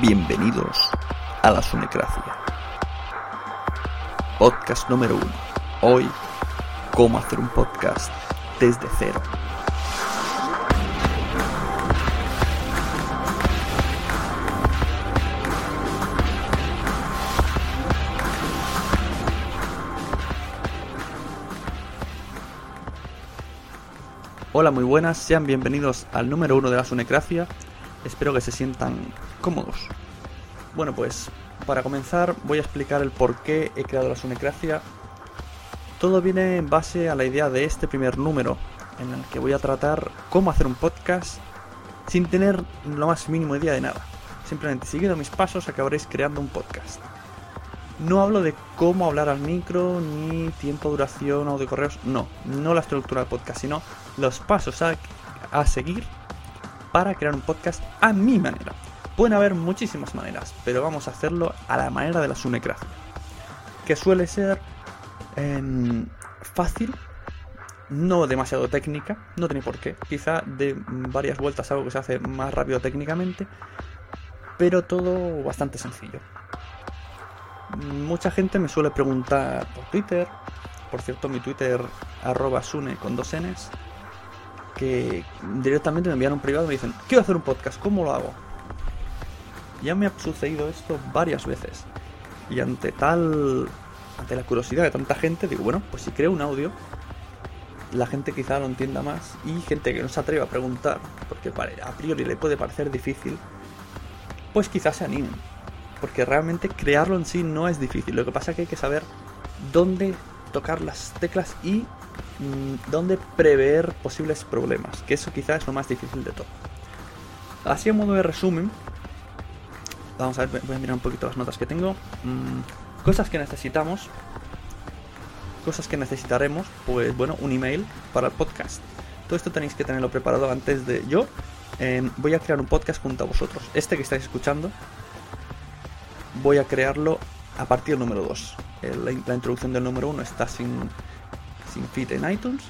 Bienvenidos a la Sunecracia. Podcast número uno. Hoy, cómo hacer un podcast desde cero. Hola, muy buenas, sean bienvenidos al número uno de la Sunecracia. Espero que se sientan cómodos. Bueno, pues para comenzar voy a explicar el por qué he creado la Sunecracia. Todo viene en base a la idea de este primer número, en el que voy a tratar cómo hacer un podcast sin tener lo más mínimo idea de nada. Simplemente siguiendo mis pasos acabaréis creando un podcast. No hablo de cómo hablar al micro, ni tiempo, duración o de correos. No, no la estructura del podcast, sino los pasos a, a seguir para crear un podcast a mi manera. Pueden haber muchísimas maneras, pero vamos a hacerlo a la manera de la Sunecracia. Que suele ser em, fácil, no demasiado técnica, no tiene por qué. Quizá de varias vueltas algo que se hace más rápido técnicamente, pero todo bastante sencillo. Mucha gente me suele preguntar por Twitter, por cierto mi Twitter arroba sune con dos n's, que directamente me envían un privado y me dicen, quiero hacer un podcast, ¿cómo lo hago? Ya me ha sucedido esto varias veces. Y ante tal. ante la curiosidad de tanta gente, digo, bueno, pues si creo un audio, la gente quizá lo entienda más. Y gente que no se atreve a preguntar, porque a priori le puede parecer difícil, pues quizás se animen. Porque realmente crearlo en sí no es difícil. Lo que pasa es que hay que saber dónde tocar las teclas y mmm, dónde prever posibles problemas. Que eso quizás es lo más difícil de todo. Así a modo de resumen, Vamos a ver, voy a mirar un poquito las notas que tengo. Mm, cosas que necesitamos. Cosas que necesitaremos. Pues bueno, un email para el podcast. Todo esto tenéis que tenerlo preparado antes de yo. Eh, voy a crear un podcast junto a vosotros. Este que estáis escuchando. Voy a crearlo a partir del número 2. La, la, introducción del número 1 está sin, sin feed en iTunes.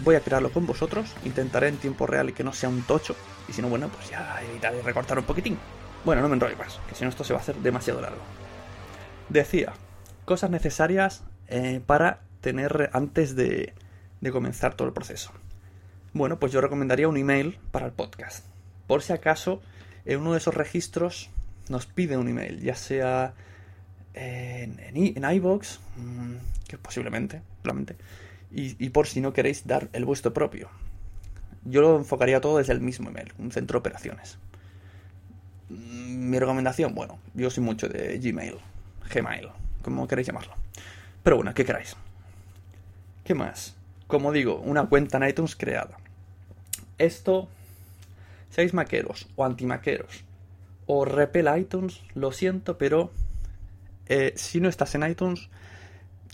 Voy a crearlo con vosotros. Intentaré en tiempo real y que no sea un tocho. Y si no, bueno, pues ya evitaré recortar un poquitín. Bueno, no me enrollo más, que si no esto se va a hacer demasiado largo. Decía, cosas necesarias eh, para tener antes de, de comenzar todo el proceso. Bueno, pues yo recomendaría un email para el podcast. Por si acaso, en uno de esos registros nos pide un email, ya sea en, en, mm, que posiblemente, probablemente, y, y por si no queréis dar el vuestro propio. Yo lo enfocaría todo desde el mismo email, un centro de operaciones. Mm, mi recomendación, bueno, yo soy mucho de Gmail, Gmail, como queréis llamarlo. Pero bueno, ¿qué queráis? ¿Qué más? Como digo, una cuenta en iTunes creada. Esto, seáis maqueros o antimaqueros o repel iTunes, lo siento, pero eh, si no estás en iTunes,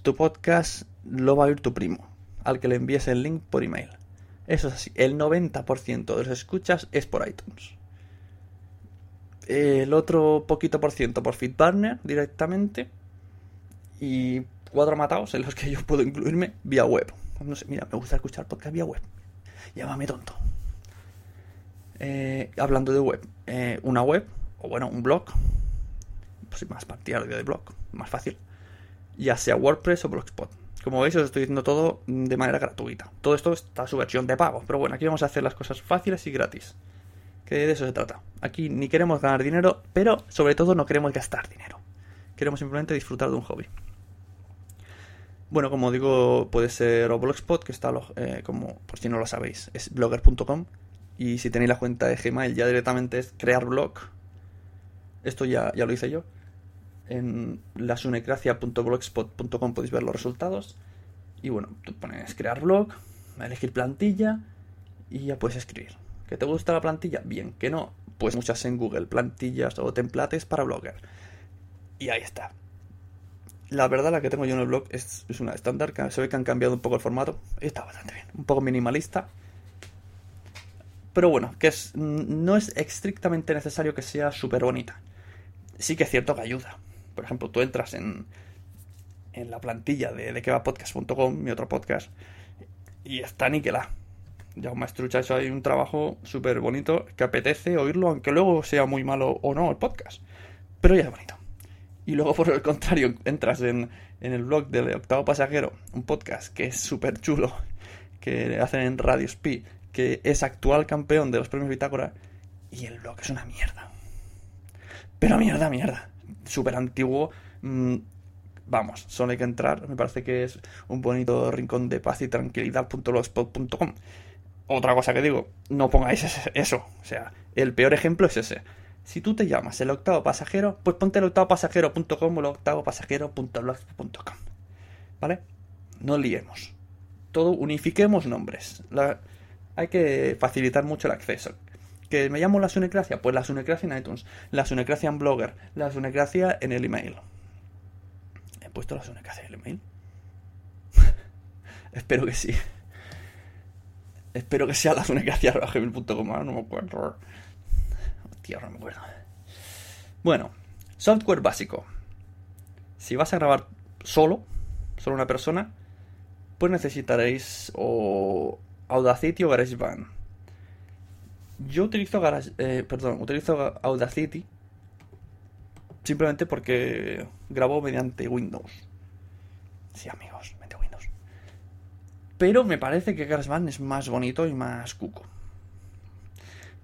tu podcast lo va a oír tu primo, al que le envíes el link por email. Eso es así, el 90% de los escuchas es por iTunes. El otro poquito por ciento por FeedBurner directamente. Y cuatro matados en los que yo puedo incluirme vía web. No sé, mira, me gusta escuchar podcast vía web. Llámame tonto. Eh, hablando de web, eh, una web, o bueno, un blog, pues más partidario de blog, más fácil, ya sea WordPress o Blogspot. Como veis, os estoy diciendo todo de manera gratuita. Todo esto está su versión de pago, pero bueno, aquí vamos a hacer las cosas fáciles y gratis. Que de eso se trata. Aquí ni queremos ganar dinero, pero sobre todo no queremos gastar dinero. Queremos simplemente disfrutar de un hobby. Bueno, como digo, puede ser o Blogspot, que está, eh, como por si no lo sabéis, es blogger.com. Y si tenéis la cuenta de Gmail, ya directamente es crear blog. Esto ya, ya lo hice yo. En lasunecracia.blogspot.com podéis ver los resultados. Y bueno, tú pones crear blog, elegir plantilla y ya puedes escribir. ¿Que te gusta la plantilla? Bien, que no, pues muchas en Google, plantillas o templates para blogger. Y ahí está. La verdad, la que tengo yo en el blog es, es una estándar, se ve que han cambiado un poco el formato. Está bastante bien, un poco minimalista. Pero bueno, que es, no es estrictamente necesario que sea súper bonita. Sí que es cierto que ayuda. Por ejemplo, tú entras en, en la plantilla de, de quevapodcast.com, mi otro podcast, y está niquelada. Ya un maestrucha, eso hay un trabajo súper bonito que apetece oírlo, aunque luego sea muy malo o no el podcast. Pero ya es bonito. Y luego, por el contrario, entras en, en el blog del Octavo Pasajero, un podcast que es súper chulo, que hacen en Radio Speed que es actual campeón de los premios Bitácora, y el blog es una mierda. Pero mierda, mierda. Súper antiguo. Mm, vamos, solo hay que entrar. Me parece que es un bonito rincón de paz y tranquilidad.blogspot.com. Otra cosa que digo, no pongáis eso. O sea, el peor ejemplo es ese. Si tú te llamas el octavo pasajero, pues ponte el octavo pasajero.com o el octavo. ¿Vale? No liemos. Todo unifiquemos nombres. La, hay que facilitar mucho el acceso. ¿Que me llamo la Sunecracia? Pues la Sunecracia en iTunes, la Sunecracia en Blogger, la Sunecracia en el email. ¿He puesto la Sunecracia en el email? Espero que sí. Espero que sea la sunecracia.gmail.com, no me acuerdo. Hostia, no me acuerdo. Bueno, software básico. Si vas a grabar solo, solo una persona, pues necesitaréis o Audacity o GarageBand. Yo utilizo Garage, eh, perdón, utilizo Audacity simplemente porque grabo mediante Windows. Sí, amigos, mediante Windows. Pero me parece que GarageBand es más bonito y más cuco.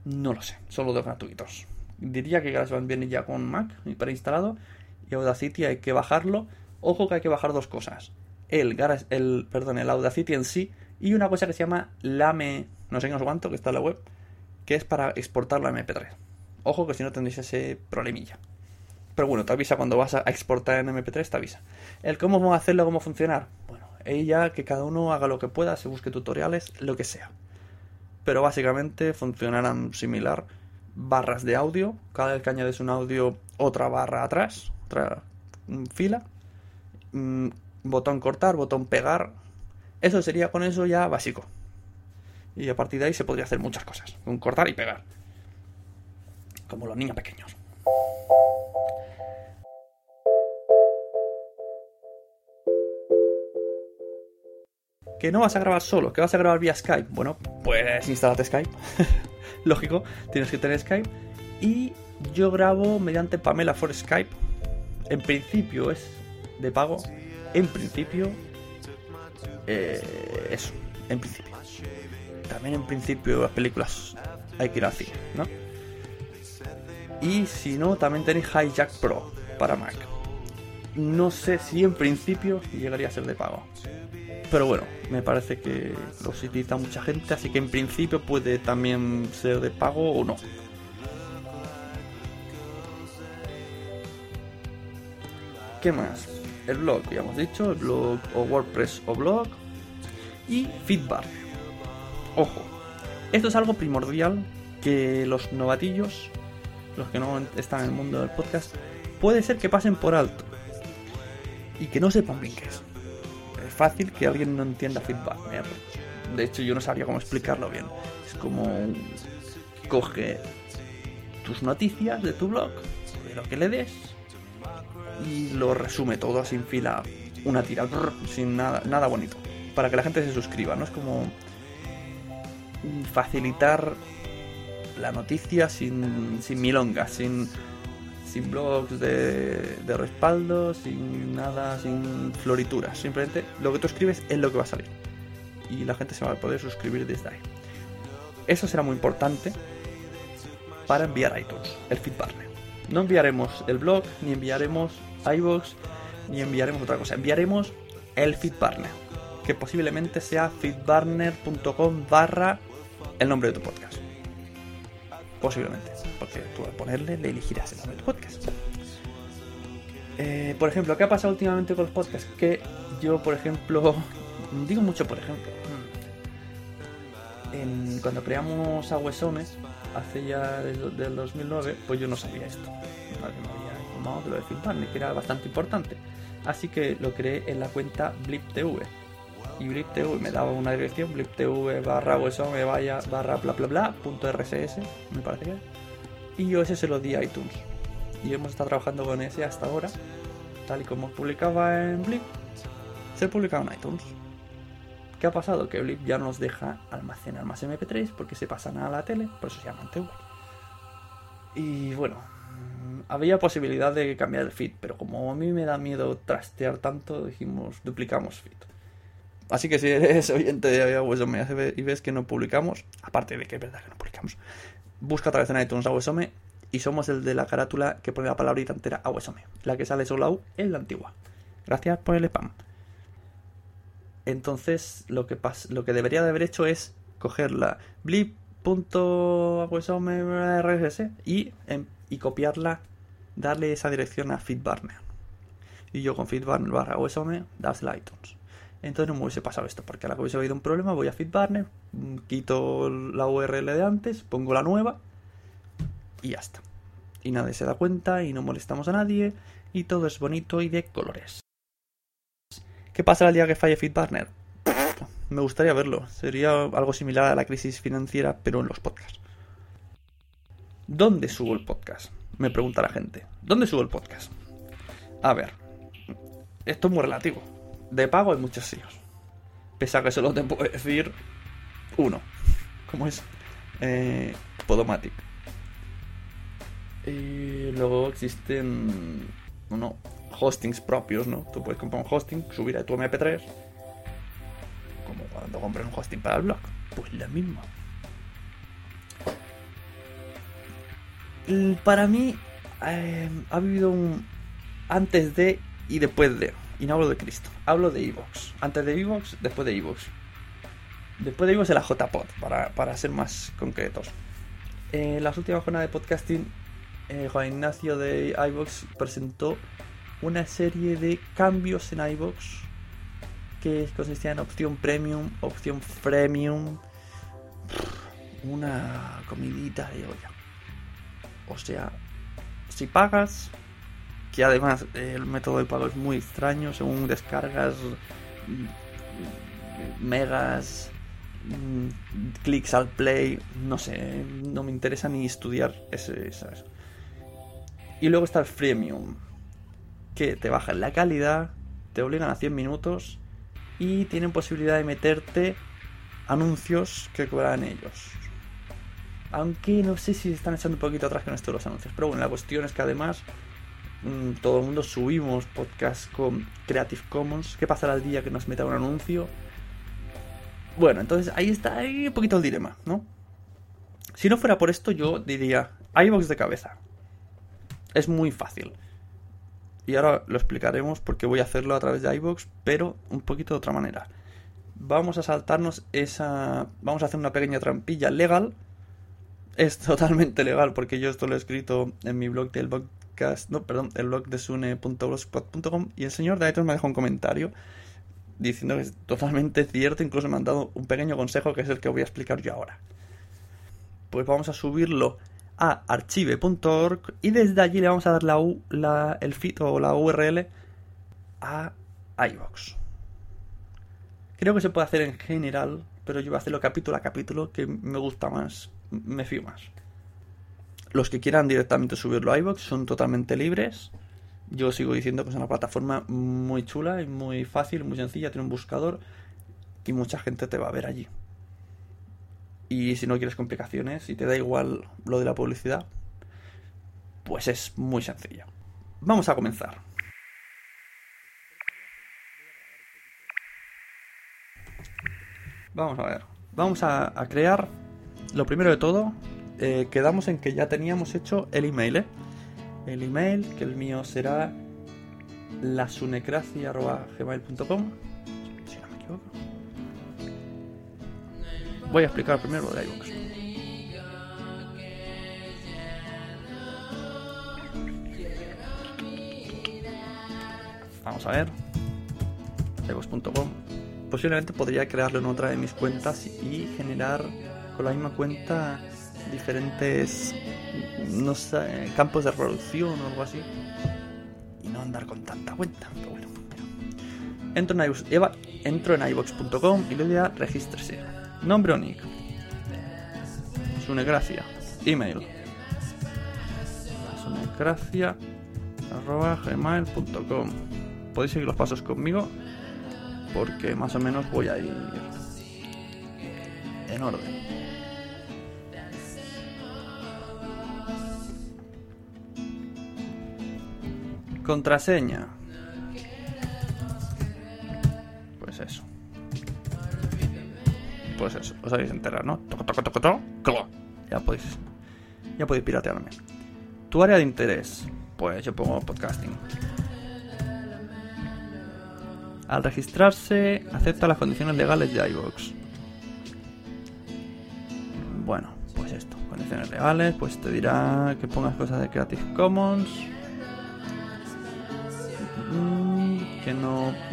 No lo sé, solo de gratuitos. Diría que GarageBand viene ya con Mac preinstalado y Audacity hay que bajarlo. Ojo que hay que bajar dos cosas. El, el, perdón, el Audacity en sí y una cosa que se llama Lame, no sé qué, no sé cuánto, que está en la web, que es para exportarlo a MP3. Ojo que si no tendréis ese problemilla. Pero bueno, te avisa cuando vas a exportar en MP3, te avisa. El cómo hacerlo, cómo funcionar. Ella, que cada uno haga lo que pueda, se busque tutoriales, lo que sea. Pero básicamente funcionarán similar. Barras de audio, cada vez que añades un audio, otra barra atrás, otra mm, fila. Mm, botón cortar, botón pegar, eso sería con eso ya básico. Y a partir de ahí se podría hacer muchas cosas. Un cortar y pegar. Como los niños pequeños. ¿Que no vas a grabar solo? ¿Que vas a grabar vía Skype? Bueno, pues instalate Skype. Lógico, tienes que tener Skype. Y Yo grabo mediante Pamela for Skype. En principio es de pago. En principio. Eh, eso, en principio. También en principio las películas hay que ir cine, ¿no? Y si no, también tenéis Hijack Pro para Mac. No sé si en principio llegaría a ser de pago. Pero bueno, me parece que los utiliza mucha gente, así que en principio puede también ser de pago o no. ¿Qué más? El blog, ya hemos dicho, el blog o WordPress o blog. Y feedback. Ojo, esto es algo primordial que los novatillos, los que no están en el mundo del podcast, puede ser que pasen por alto y que no sepan bien qué es. Fácil que alguien no entienda feedback. De hecho, yo no sabría cómo explicarlo bien. Es como coge tus noticias de tu blog, de lo que le des, y lo resume todo sin fila, una tira, sin nada, nada bonito, para que la gente se suscriba, ¿no? Es como facilitar la noticia sin, sin milongas, sin, sin blogs de, respaldo, sin nada, sin florituras. Simplemente lo que tú escribes es lo que va a salir. Y la gente se va a poder suscribir desde ahí. Eso será muy importante para enviar iTunes, el feedback. No enviaremos el blog, ni enviaremos iVoox, ni enviaremos otra cosa. Enviaremos el feedbarner, que posiblemente sea feedbarner.com barra el nombre de tu podcast. Posiblemente, tú al ponerle le elegirás el nombre de tu podcast. Eh, por ejemplo, ¿qué ha pasado últimamente con los podcasts? Que yo, por ejemplo, digo mucho por ejemplo. En, cuando creamos Aguesones, hace ya del, del 2009, pues yo no sabía esto. Nadie me había informado de lo de Feedbarner, que era bastante importante. Así que lo creé en la cuenta BlipTV y BlipTV me daba una dirección, BlipTV barra me vaya barra bla bla bla punto RSS, me parece que. Y yo ese se lo di a iTunes. Y hemos estado trabajando con ese hasta ahora, tal y como publicaba en Blip, se publicaba en iTunes. ¿Qué ha pasado? Que Blip ya nos deja almacenar más MP3 porque se pasan a la tele, por eso se llama TV. Y bueno, había posibilidad de cambiar el feed, pero como a mí me da miedo trastear tanto, dijimos duplicamos feed. Así que si eres oyente de Awesome y ves que no publicamos, aparte de que es verdad que no publicamos, busca otra vez en iTunes Awesome y somos el de la carátula que pone la palabrita entera Awesome. La que sale solo es la antigua. Gracias por el spam. Entonces, lo que, lo que debería de haber hecho es cogerla blip.awesome.rss y, em, y copiarla, darle esa dirección a feedbarner. Y yo con feedbarner barra dársela a iTunes. Entonces no me hubiese pasado esto, porque a la que hubiese habido un problema voy a FeedBurner, mm, quito la URL de antes, pongo la nueva y ya está. Y nadie se da cuenta y no molestamos a nadie y todo es bonito y de colores. ¿Qué pasa el día que falle FeedBurner? Me gustaría verlo. Sería algo similar a la crisis financiera, pero en los podcasts. ¿Dónde subo el podcast? Me pregunta la gente. ¿Dónde subo el podcast? A ver, esto es muy relativo de pago hay muchos sitios. Pese a que solo te puedo decir uno. Como es eh, Podomatic. Y luego existen uno, hostings propios, ¿no? Tú puedes comprar un hosting, subir a tu MP3. Como cuando compras un hosting para el blog. Pues lo mismo. para mí eh, ha habido un antes de y después de. Y no hablo de Cristo, hablo de Evox. Antes de Evox, después de Evox. Después de Evox es la JPod, para, para ser más concretos. En las últimas jornadas de podcasting, eh, Juan Ignacio de iVox presentó una serie de cambios en iVox que consistían en opción premium, opción freemium, una comidita de olla. O sea, si pagas, que además el método de pago es muy extraño, según descargas megas, clics al play, no sé, no me interesa ni estudiar ese, eso. Y luego está el freemium, que te baja la calidad, te obligan a 100 minutos y tienen posibilidad de meterte anuncios que cobran ellos. Aunque no sé si están echando un poquito atrás con esto de los anuncios. Pero bueno, la cuestión es que además mm, todo el mundo subimos podcast con Creative Commons. ¿Qué pasará el día que nos meta un anuncio? Bueno, entonces ahí está ahí un poquito el dilema, ¿no? Si no fuera por esto, yo diría iBox de cabeza. Es muy fácil. Y ahora lo explicaremos porque voy a hacerlo a través de iBox, pero un poquito de otra manera. Vamos a saltarnos esa. Vamos a hacer una pequeña trampilla legal. Es totalmente legal porque yo esto lo he escrito en mi blog del No, perdón, el blog de sune.blogspot.com. Y el señor de iTunes me dejó un comentario diciendo que es totalmente cierto. Incluso me han dado un pequeño consejo que es el que voy a explicar yo ahora. Pues vamos a subirlo a archive.org y desde allí le vamos a dar la, el feed o la URL a iVox. Creo que se puede hacer en general, pero yo voy a hacerlo capítulo a capítulo que me gusta más, me fío más. Los que quieran directamente subirlo a iVox son totalmente libres. Yo sigo diciendo que es una plataforma muy chula y muy fácil, muy sencilla, tiene un buscador y mucha gente te va a ver allí. Y si no quieres complicaciones y te da igual lo de la publicidad, pues es muy sencillo. Vamos a comenzar. Vamos a ver. Vamos a, crear, lo primero de todo, eh, quedamos en que ya teníamos hecho el email, ¿eh? El email, que el mío será lasunecracia.gmail.com Si no me equivoco. Voy a explicar primero lo de iVoox. Vamos a ver. iVoox.com. Posiblemente podría crearlo en otra de mis cuentas y generar con la misma cuenta diferentes no sé, campos de reproducción o algo así. Y no andar con tanta cuenta. Pero bueno, entro en iVoox, entro en iVoox.com y le doy a registrarse. Nombre o nick. Sunecracia. Email. Sunecracia. Arroba gmail.com. Podéis seguir los pasos conmigo. Porque más o menos voy a ir en orden. Contraseña. Pues eso pues eso, os habéis enterado, ¿no? Toco, toco, toco, toco, ya podéis, ya podéis piratearme. Tu área de interés, pues yo pongo podcasting. Al registrarse, acepta las condiciones legales de iVoox. Bueno, pues esto, condiciones legales, pues te dirá que pongas cosas de Creative Commons.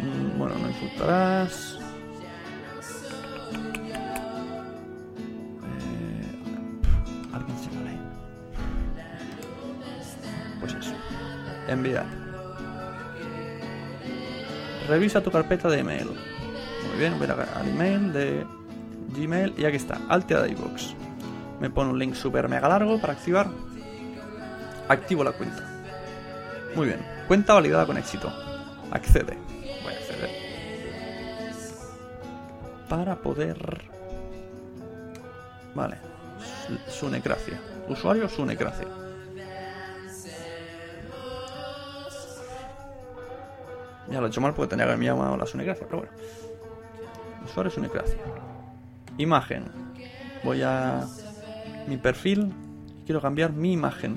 No, mm, bueno, no insultarás. Enviar. Revisa tu carpeta de email. Muy bien, voy al email de Gmail y aquí está, Altea de iVoox. Me pone un link super mega largo para activar. Activo la cuenta. Muy bien, cuenta validada con éxito. Accede. Para poder... Vale. Sunecracia. Usuario Sunecracia. Ya lo he hecho mal porque tenía que haberme llamado la Sunecracia, pero bueno. Usuario Sunecracia. Imagen. Voy a mi perfil quiero cambiar mi imagen.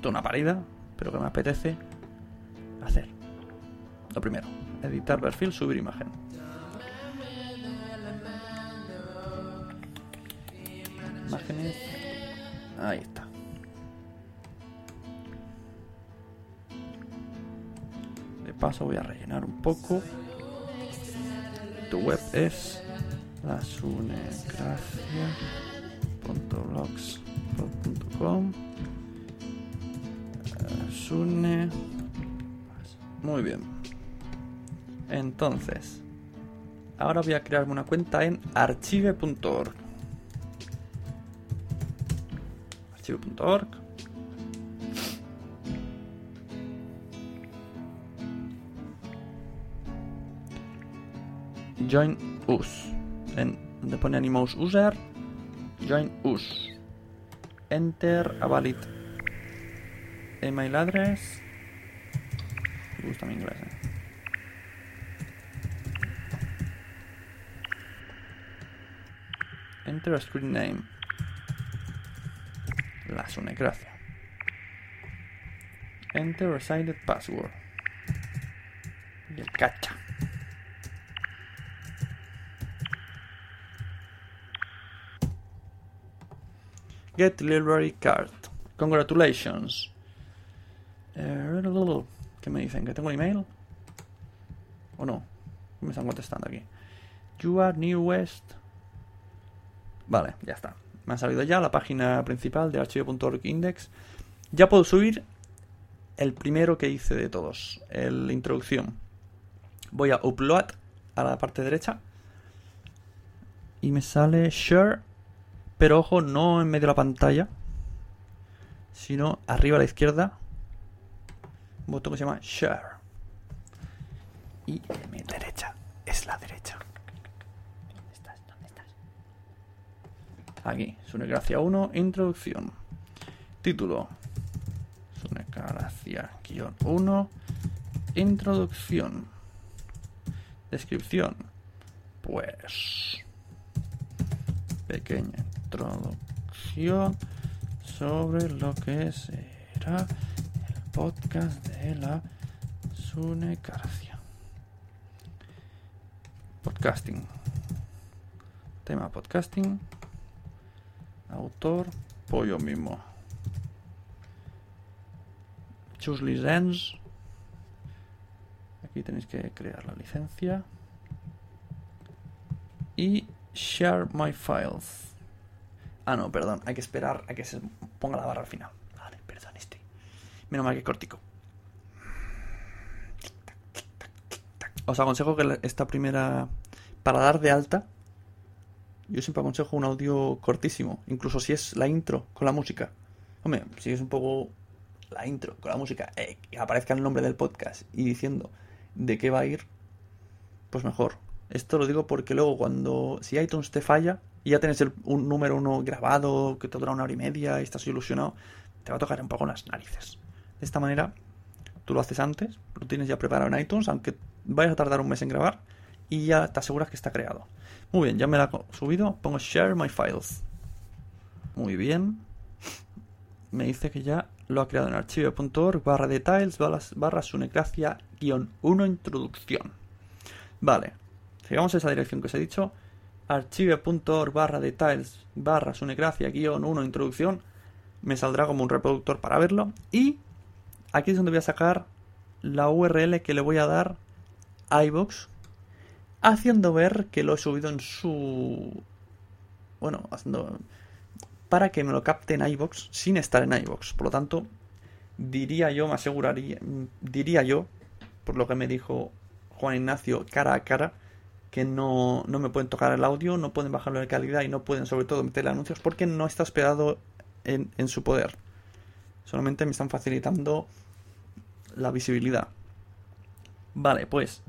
De una parida, pero que me apetece hacer. Lo primero, editar perfil, subir imagen. Imágenes. Ahí está. paso voy a rellenar un poco. Tu web es lasunecracia.blogspot.com Sune. Muy bien. Entonces, ahora voy a crearme una cuenta en archive.org. Archive.org. join us, en donde pone Animous User, Join us. Enter a valid email address. Me gusta mi inglés, eh. Enter a screen name. La sunecracia. Enter assigned password. Y el cacha. Get library card. Congratulations. Eh, ¿Qué me dicen? ¿Que tengo un email? ¿O no? Me están contestando aquí. You are New West. Vale, ya está. Me ha salido ya la página principal de archivo.org index. Ya puedo subir el primero que hice de todos, la introducción. Voy a upload a la parte derecha y me sale share, pero ojo, no en medio de la pantalla, sino arriba a la izquierda, un botón que se llama share. Y mi derecha es la derecha. ¿Dónde estás? ¿Dónde estás? Aquí, Sunegracia 1, introducción. Título. Sunegracia 1, introducción. Descripción. Pues... Pequeña introducción sobre lo que será el podcast de la Sunecarcia. Podcasting. Tema podcasting. Autor, pollo mismo. Choose license. Aquí tenéis que crear la licencia. Y share my files. Ah, no, perdón. Hay que esperar a que se ponga la barra al final. Vale, perdón, estoy. Menos mal que cortico. Os aconsejo que esta primera. Para dar de alta. Yo siempre aconsejo un audio cortísimo. Incluso si es la intro con la música. Hombre, si es un poco la intro con la música. Eh, que aparezca el nombre del podcast y diciendo de qué va a ir. Pues mejor. Esto lo digo porque luego cuando. Si iTunes te falla y ya tienes el, un número uno grabado que te dura una hora y media y estás ilusionado, te va a tocar un poco las narices. De esta manera, tú lo haces antes, lo tienes ya preparado en iTunes, aunque vayas a tardar un mes en grabar, y ya te aseguras que está creado. Muy bien, ya me la he subido, pongo Share My Files. Muy bien. Me dice que ya lo ha creado en archivo.org barra details barra sunecracia guion 1 introducción. Vale, sigamos esa dirección que os he dicho archive.org barra details barra sunecracia guion 1 introducción me saldrá como un reproductor para verlo y aquí es donde voy a sacar la URL que le voy a dar a iVoox haciendo ver que lo he subido en su bueno haciendo para que me lo capte en iVoox sin estar en iVoox por lo tanto diría yo me aseguraría diría yo por lo que me dijo Juan Ignacio cara a cara que no, no, me pueden tocar el audio, no pueden bajarlo de calidad y no pueden sobre todo meterle anuncios porque no está hospedado en, en su poder. Solamente me están facilitando la visibilidad. Vale, pues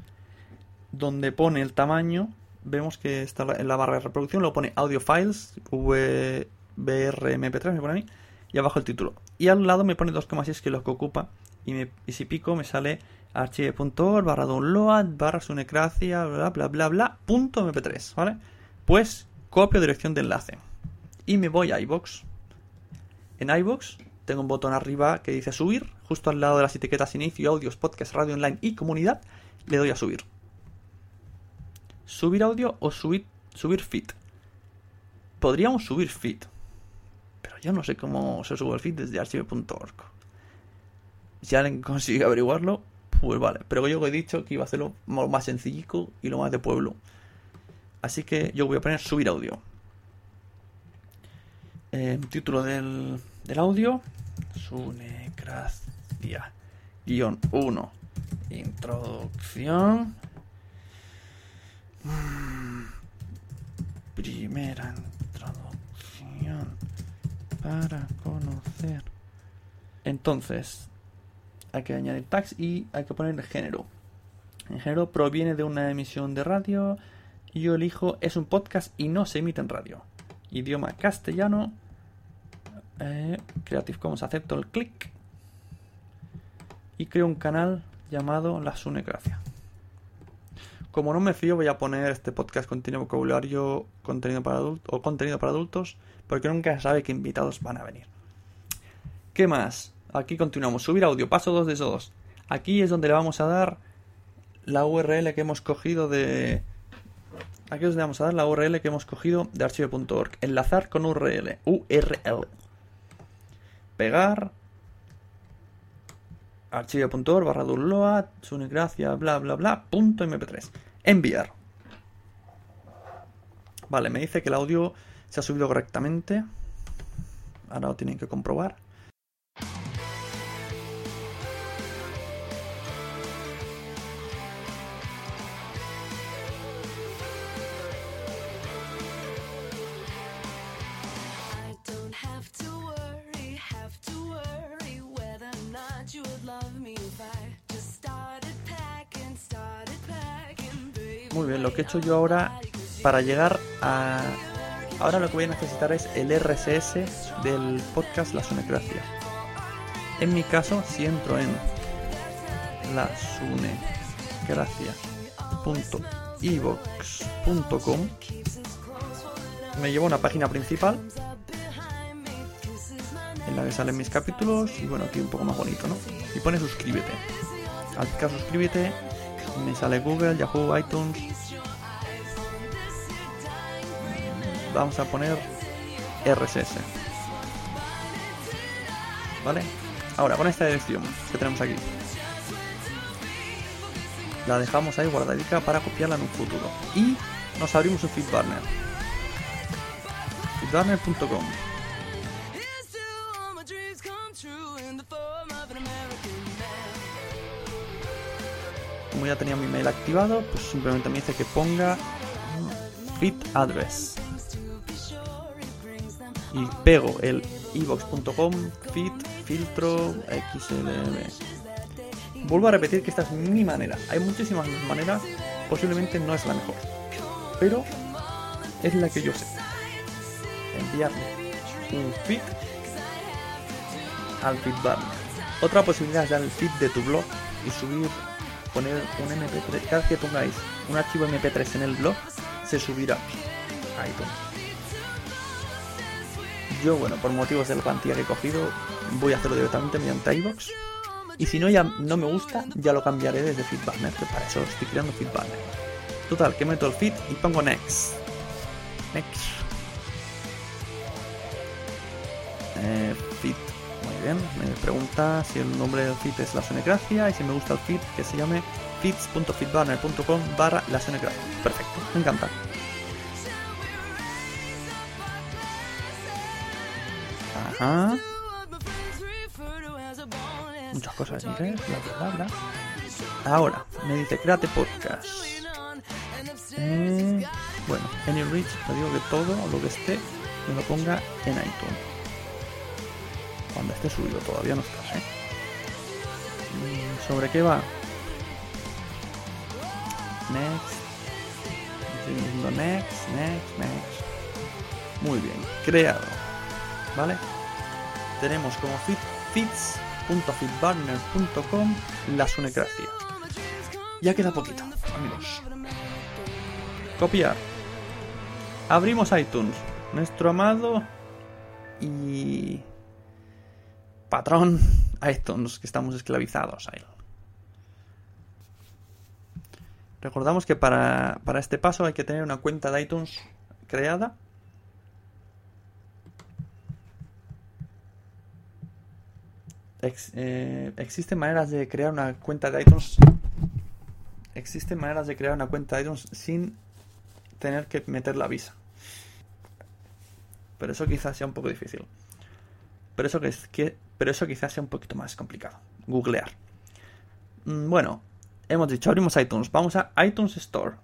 donde pone el tamaño, vemos que está en la barra de reproducción, lo pone audio files, VRMP3 me pone a mí, y abajo el título. Y al lado me pone 2,6 que es lo que ocupa, y si pico me sale archive.org barra download barra sunecracia bla bla bla bla punto mp3 ¿vale? Pues copio dirección de enlace y me voy a iBox. En iBox tengo un botón arriba que dice subir, justo al lado de las etiquetas inicio, audios, podcast, radio online y comunidad, le doy a subir. Subir audio o subir, subir feed. Podríamos subir feed, pero yo no sé cómo se sube el feed desde archive.org. Si alguien consigue averiguarlo, pues vale. Pero yo he dicho que iba a hacerlo más sencillico y lo más de pueblo. Así que yo voy a poner subir audio. Eh, título del, del audio. Sunecracia. Guión 1. Introducción. Primera introducción. Para conocer. Entonces, hay que añadir tags y hay que poner el género. El género proviene de una emisión de radio. Y yo elijo es un podcast y no se emite en radio. idioma castellano. Eh, Creative Commons acepto el clic. Y creo un canal llamado La Sunecracia. Como no me fío, voy a poner este podcast contenido vocabulario, contenido para adultos o contenido para adultos, porque nunca se sabe qué invitados van a venir. ¿Qué más? Aquí continuamos. Subir audio, paso 2 de 2. Aquí es donde le vamos a dar la URL que hemos cogido de. Aquí os vamos a dar la URL que hemos cogido de archivo.org. Enlazar con URL. URL. Pegar. Archivo.org barra download. Sunegracia, bla bla bla. Punto mp3. Enviar. Vale, me dice que el audio se ha subido correctamente. Ahora lo tienen que comprobar. Muy bien, lo que he hecho yo ahora para llegar a... Ahora lo que voy a necesitar es el RSS del podcast La Sunecracia. En mi caso, si entro en lasunecracia.evox.com me lleva a una página principal en la que salen mis capítulos y bueno, aquí un poco más bonito, ¿no? Y pone suscríbete. Al picar suscríbete me sale Google, Yahoo, iTunes. Vamos a poner RSS. ¿Vale? Ahora, con esta dirección que tenemos aquí. La dejamos ahí guardadica para copiarla en un futuro. Y nos abrimos un feedburner. feedburner.com ya tenía mi mail activado, pues simplemente me dice que ponga fit address. Y pego el evox.com fit filtro xlm. Vuelvo a repetir que esta es mi manera. Hay muchísimas maneras, posiblemente no es la mejor. Pero es la que yo sé. Enviarle un feed al feedburner. Otra posibilidad es dar el feed de tu blog y subir, poner un MP3. Cada vez que pongáis un archivo MP3 en el blog, se subirá a. Yo, bueno, por motivos de la plantilla que he cogido, voy a hacerlo directamente mediante iVoox. Y si no ya no me gusta, ya lo cambiaré desde Feedburner, que para eso estoy creando Feedburner. Total, que meto el feed y pongo next. Next. Eh, feed. Bien. Me pregunta si el nombre del feed es la Sonecracia y si me gusta el feed que se llame feeds.feedburner.com barra la Sonecracia. Perfecto, me encanta. Ajá. Muchas cosas en inglés, bla bla. Ahora, me dice créate podcast. Eh, bueno, Any Reach, te digo que todo lo que esté me lo ponga en iTunes. Cuando esté subido, todavía no está, ¿eh? Mm, ¿Sobre qué va? Next. Estoy diciendo next, next, next. Muy bien, creado. ¿Vale? Tenemos como feed, feeds.feedburner.com la sunecracia. Ya queda poquito, amigos. Copiar. Abrimos iTunes. Nuestro amado y patrón iTunes, que estamos esclavizados a él. Recordamos que para, para este paso hay que tener una cuenta de iTunes creada. Eh, existen maneras de crear una cuenta de iTunes. Existen maneras de crear una cuenta de iTunes sin tener que meter la visa. Pero eso quizás sea un poco difícil. Pero eso, que que, pero eso quizás sea un poquito más complicado. Googlear. Mm, Bueno, hemos dicho, abrimos iTunes. Vamos a iTunes Store.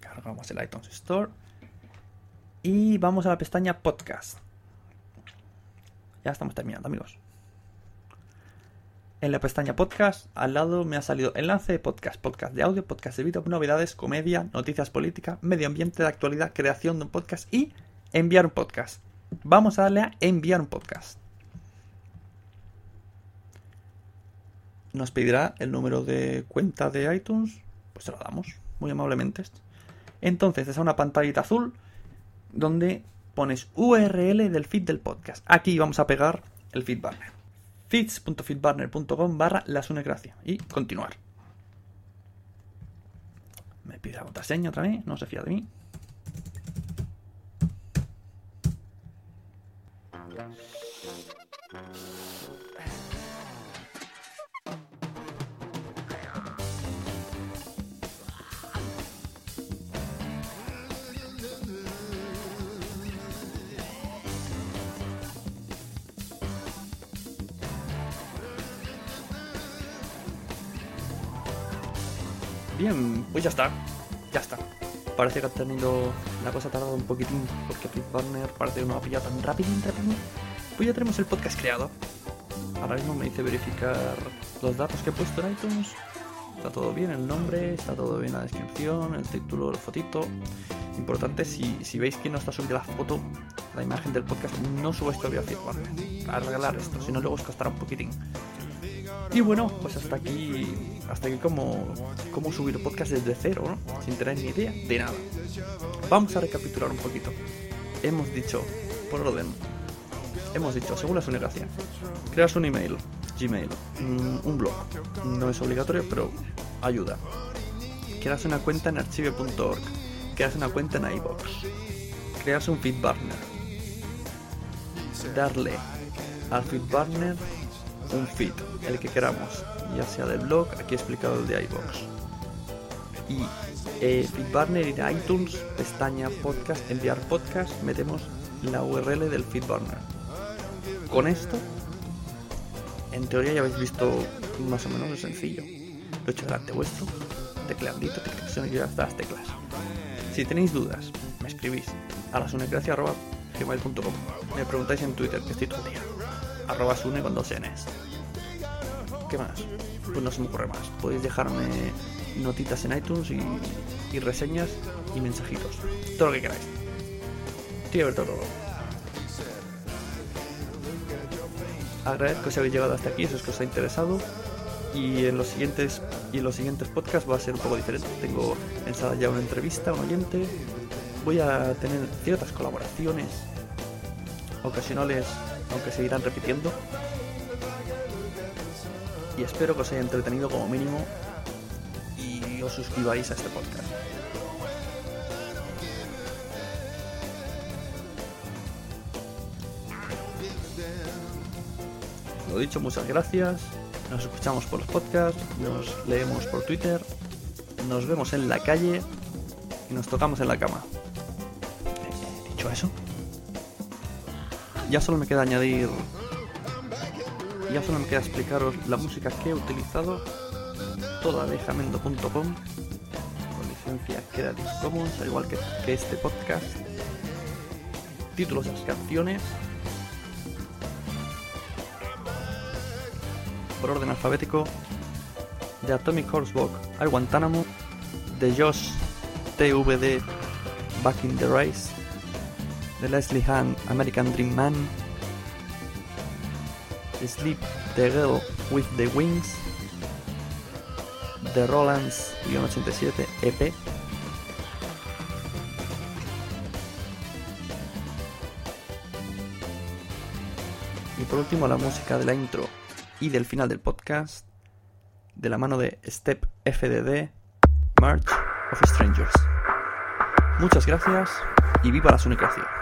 Cargamos el iTunes Store. Y vamos a la pestaña Podcast. Ya estamos terminando, amigos. En la pestaña podcast, al lado me ha salido enlace de podcast, podcast de audio, podcast de vídeo, novedades, comedia, noticias políticas, medio ambiente de actualidad, creación de un podcast y enviar un podcast. Vamos a darle a enviar un podcast. Nos pedirá el número de cuenta de iTunes, pues se lo damos, muy amablemente. Entonces, es una pantallita azul donde pones URL del feed del podcast. Aquí vamos a pegar el feed banner feeds.feedburner.com barra la sunecracia y continuar. Me pide la contraseña otra vez, no se fía de mí. Bien, pues ya está. Ya está. Parece que ha tenido. La cosa ha tardado un poquitín porque FlipBurner parece que no ha pillado tan rapidín, rapidín. Pues ya tenemos el podcast creado. Ahora mismo me dice verificar los datos que he puesto en iTunes. Está todo bien, el nombre, está todo bien la descripción, el título, el fotito. Importante, si, si veis que no está subida la foto, la imagen del podcast, no subáis todavía a FlipBurner. A regalar esto, si no luego os costará un poquitín. Y bueno, pues hasta aquí, hasta aquí como, subir podcast desde cero, ¿no? Sin tener ni idea de nada. Vamos a recapitular un poquito. Hemos dicho, por orden, hemos dicho, según la sonegación, creas un email, Gmail, mm, un blog, no es obligatorio, pero ayuda. Creas una cuenta en archive.org, creas una cuenta en iBox, creas un feedburner, darle al feedburner un feed, el que queramos, ya sea del blog, aquí he explicado el de iBox. Y eh, Feedburner ir a iTunes, pestaña podcast, enviar podcast, metemos la URL del Feedburner. Con esto, en teoría ya habéis visto más o menos lo sencillo. Lo he hecho delante vuestro, tecleandito, tecleación y ya está las teclas. Si tenéis dudas, me escribís a la gmail.com Me preguntáis en Twitter, que estoy todo el día arroba sune con dos Ns. ¿Qué más? Pues no se me ocurre más. Podéis dejarme notitas en iTunes y, reseñas y mensajitos. Todo lo que queráis. Estoy abierto a todo. Agradezco si habéis llegado hasta aquí, si es que os ha interesado. Y en los siguientes y en los siguientes podcasts va a ser un poco diferente. Tengo pensada ya una entrevista, un oyente. Voy a tener ciertas colaboraciones ocasionales aunque se irán repitiendo. Y espero que os haya entretenido como mínimo y os suscribáis a este podcast. Lo dicho, muchas gracias. Nos escuchamos por los podcasts, nos leemos por Twitter, nos vemos en la calle y nos tocamos en la cama. Dicho eso, ya solo me queda añadir. Ya solo me queda explicaros la música que he utilizado. Toda de jamendo.com. Con licencia Creative Commons, al igual que, este podcast. Títulos de las canciones. Por orden alfabético. De Atomic Horsebook al Guantánamo. De Josh TVD Back in the Race de Leslie Hahn, American Dream Man, Sleep the Girl with the Wings, The Rolands 87 EP, y por último la música de la intro y del final del podcast de la mano de Step FDD, March of Strangers. Muchas gracias y viva la sunicracia.